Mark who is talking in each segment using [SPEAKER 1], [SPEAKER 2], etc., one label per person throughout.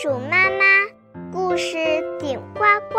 [SPEAKER 1] 鼠妈妈故事顶呱呱。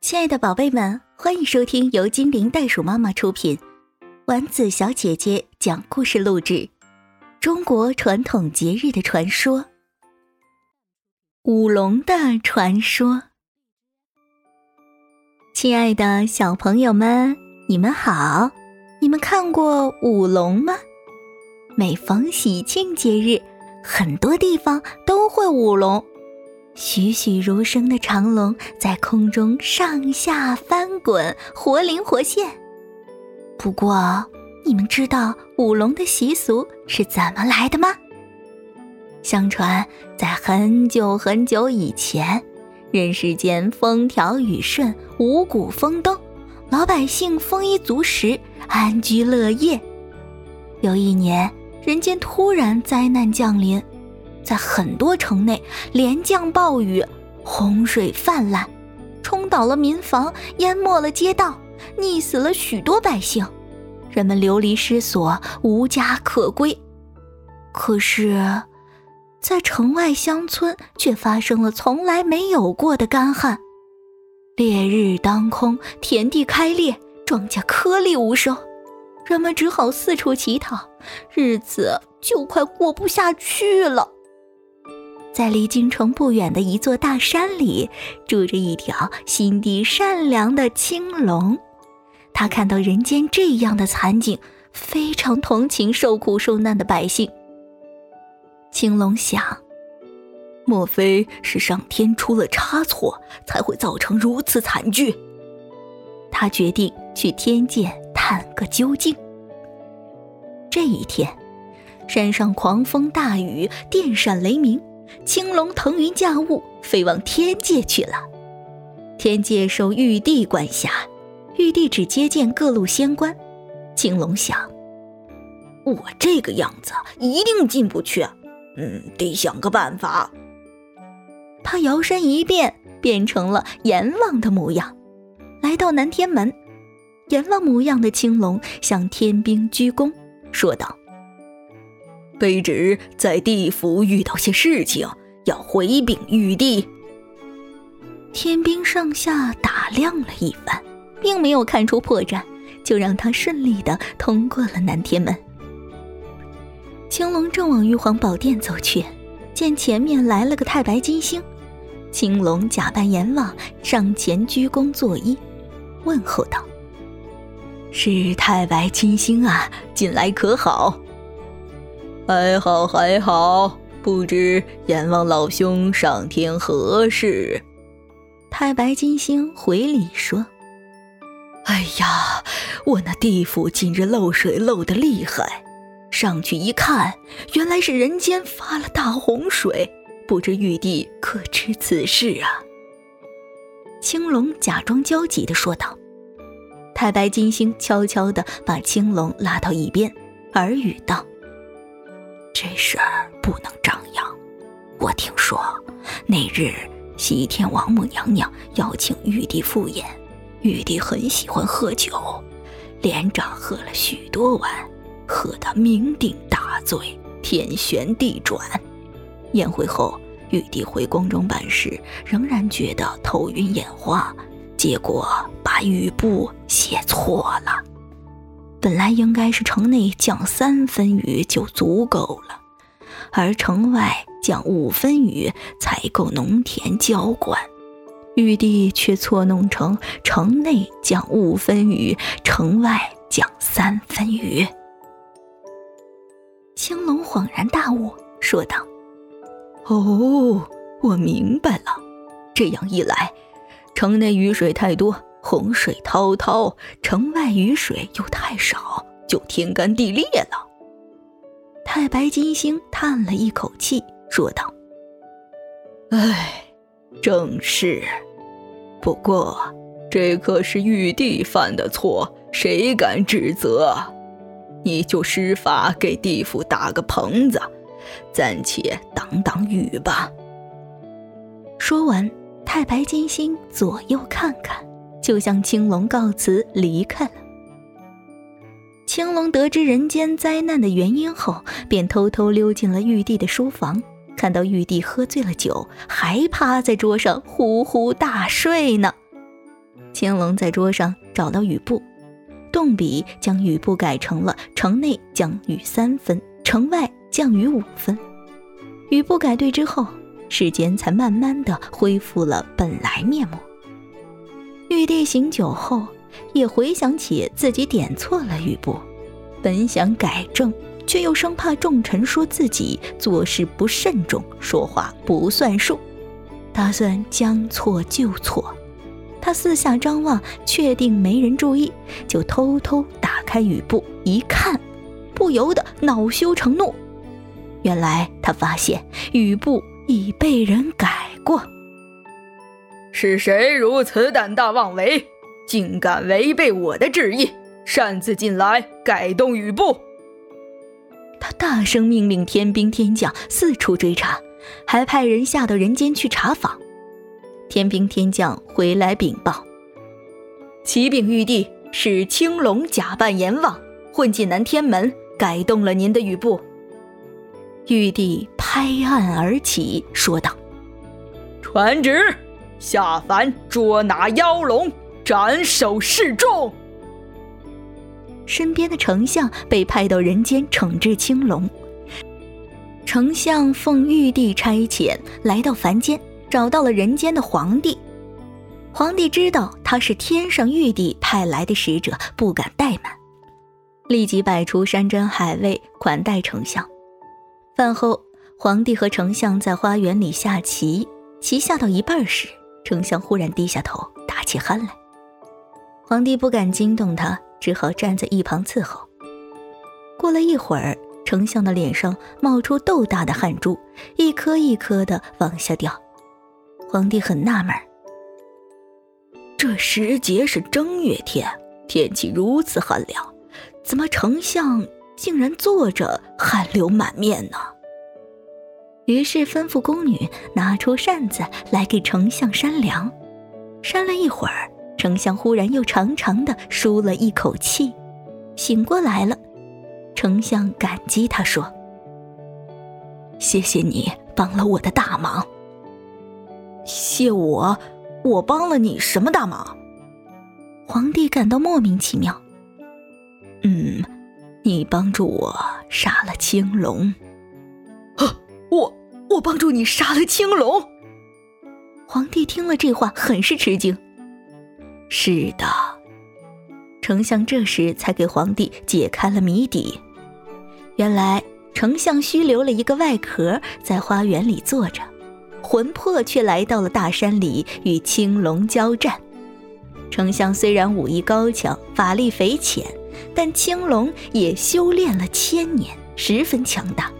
[SPEAKER 2] 亲爱的宝贝们，欢迎收听由精灵袋鼠妈妈出品，丸子小姐姐讲故事录制。中国传统节日的传说——舞龙的传说。亲爱的小朋友们，你们好！你们看过舞龙吗？每逢喜庆节日，很多地方都会舞龙，栩栩如生的长龙在空中上下翻滚，活灵活现。不过，你们知道舞龙的习俗是怎么来的吗？相传，在很久很久以前，人世间风调雨顺，五谷丰登，老百姓丰衣足食，安居乐业。有一年。人间突然灾难降临，在很多城内连降暴雨，洪水泛滥，冲倒了民房，淹没了街道，溺死了许多百姓，人们流离失所，无家可归。可是，在城外乡村却发生了从来没有过的干旱，烈日当空，田地开裂，庄稼颗粒无收。人们只好四处乞讨，日子就快过不下去了。在离京城不远的一座大山里，住着一条心地善良的青龙。他看到人间这样的惨景，非常同情受苦受难的百姓。青龙想：莫非是上天出了差错，才会造成如此惨剧？他决定去天界。探个究竟。这一天，山上狂风大雨，电闪雷鸣，青龙腾云驾雾，飞往天界去了。天界受玉帝管辖，玉帝只接见各路仙官。青龙想：我这个样子一定进不去，嗯，得想个办法。他摇身一变，变成了阎王的模样，来到南天门。阎王模样的青龙向天兵鞠躬，说道：“卑职在地府遇到些事情，要回禀玉帝。”天兵上下打量了一番，并没有看出破绽，就让他顺利的通过了南天门。青龙正往玉皇宝殿走去，见前面来了个太白金星，青龙假扮阎王上前鞠躬作揖，问候道。是太白金星啊，近来可好？还好还好，不知阎王老兄上天何事？太白金星回礼说：“哎呀，我那地府近日漏水漏得厉害，上去一看，原来是人间发了大洪水，不知玉帝可知此事啊？”青龙假装焦急地说道。太白金星悄悄地把青龙拉到一边，耳语道：“这事儿不能张扬。我听说那日西天王母娘娘邀请玉帝赴宴，玉帝很喜欢喝酒，连着喝了许多碗，喝得酩酊大醉，天旋地转。宴会后，玉帝回宫中办事，仍然觉得头晕眼花。”结果把雨布写错了，本来应该是城内降三分雨就足够了，而城外降五分雨才够农田浇灌。玉帝却错弄成城内降五分雨，城外降三分雨。青龙恍然大悟，说道：“哦，我明白了，这样一来。”城内雨水太多，洪水滔滔；城外雨水又太少，就天干地裂了。太白金星叹了一口气，说道：“唉，正是。不过，这可是玉帝犯的错，谁敢指责？你就施法给地府打个棚子，暂且挡挡雨吧。”说完。太白金星左右看看，就向青龙告辞离开了。青龙得知人间灾难的原因后，便偷偷溜进了玉帝的书房，看到玉帝喝醉了酒，还趴在桌上呼呼大睡呢。青龙在桌上找到雨布，动笔将雨布改成了城内降雨三分，城外降雨五分。雨布改对之后，世间才慢慢的恢复了本来面目。玉帝醒酒后。也回想起自己点错了雨布，本想改正，却又生怕众臣说自己做事不慎重，说话不算数，打算将错就错。他四下张望，确定没人注意，就偷偷打开雨布一看，不由得恼羞成怒。原来他发现雨布已被人改过。
[SPEAKER 3] 是谁如此胆大妄为？竟敢违背我的旨意，擅自进来改动雨布！
[SPEAKER 2] 他大声命令天兵天将四处追查，还派人下到人间去查访。天兵天将回来禀报：启禀玉帝，是青龙假扮阎王，混进南天门，改动了您的雨布。玉帝拍案而起，说道：“
[SPEAKER 3] 传旨，下凡捉拿妖龙。”斩首示众。
[SPEAKER 2] 身边的丞相被派到人间惩治青龙。丞相奉玉帝差遣来到凡间，找到了人间的皇帝。皇帝知道他是天上玉帝派来的使者，不敢怠慢，立即摆出山珍海味款待丞相。饭后，皇帝和丞相在花园里下棋，棋下到一半时，丞相忽然低下头，打起鼾来。皇帝不敢惊动他，只好站在一旁伺候。过了一会儿，丞相的脸上冒出豆大的汗珠，一颗一颗的往下掉。皇帝很纳闷，这时节是正月天，天气如此寒凉，怎么丞相竟然坐着汗流满面呢？于是吩咐宫女拿出扇子来给丞相扇凉。扇了一会儿。丞相忽然又长长的舒了一口气，醒过来了。丞相感激他说：“谢谢你帮了我的大忙。”“谢我？我帮了你什么大忙？”皇帝感到莫名其妙。“嗯，你帮助我杀了青龙。”“啊，我我帮助你杀了青龙？”皇帝听了这话，很是吃惊。是的，丞相这时才给皇帝解开了谜底。原来丞相虚留了一个外壳在花园里坐着，魂魄却来到了大山里与青龙交战。丞相虽然武艺高强，法力匪浅，但青龙也修炼了千年，十分强大。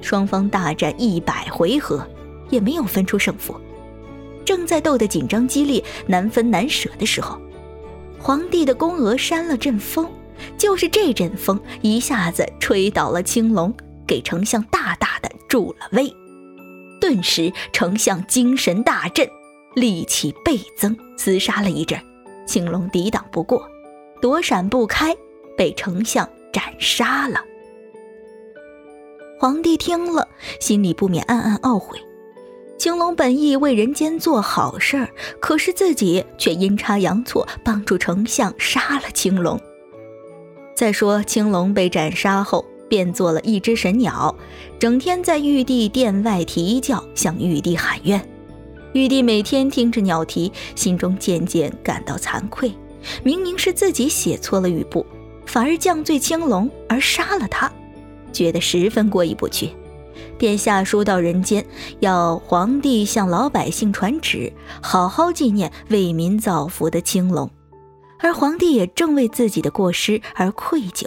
[SPEAKER 2] 双方大战一百回合，也没有分出胜负。正在斗得紧张激烈、难分难舍的时候，皇帝的宫娥扇了阵风，就是这阵风一下子吹倒了青龙，给丞相大大的助了威。顿时，丞相精神大振，力气倍增，厮杀了一阵，青龙抵挡不过，躲闪不开，被丞相斩杀了。皇帝听了，心里不免暗暗懊悔。青龙本意为人间做好事儿，可是自己却阴差阳错帮助丞相杀了青龙。再说青龙被斩杀后，变做了一只神鸟，整天在玉帝殿外啼叫，向玉帝喊冤。玉帝每天听着鸟啼，心中渐渐感到惭愧，明明是自己写错了语布，反而降罪青龙而杀了他，觉得十分过意不去。便下书到人间，要皇帝向老百姓传旨，好好纪念为民造福的青龙。而皇帝也正为自己的过失而愧疚，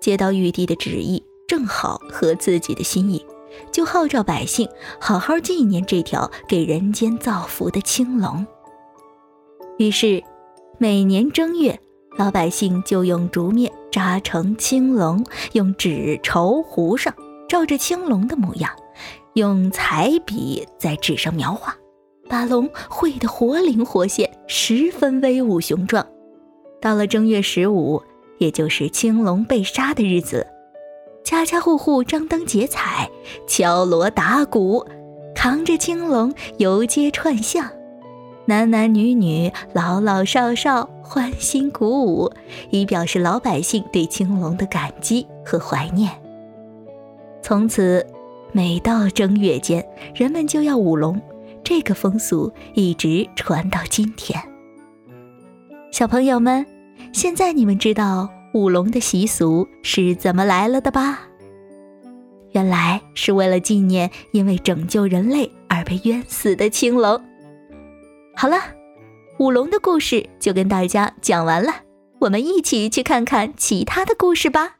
[SPEAKER 2] 接到玉帝的旨意，正好合自己的心意，就号召百姓好好纪念这条给人间造福的青龙。于是，每年正月，老百姓就用竹篾扎成青龙，用纸绸糊上。照着青龙的模样，用彩笔在纸上描画，把龙绘得活灵活现，十分威武雄壮。到了正月十五，也就是青龙被杀的日子，家家户户张灯结彩，敲锣打鼓，扛着青龙游街串巷，男男女女、老老少少欢欣鼓舞，以表示老百姓对青龙的感激和怀念。从此，每到正月间，人们就要舞龙，这个风俗一直传到今天。小朋友们。现在你们知道舞龙的习俗是怎么来了的吧？原来是为了纪念因为拯救人类而被冤死的青龙。好了，舞龙的故事就跟大家讲完了，我们一起去看看其他的故事吧。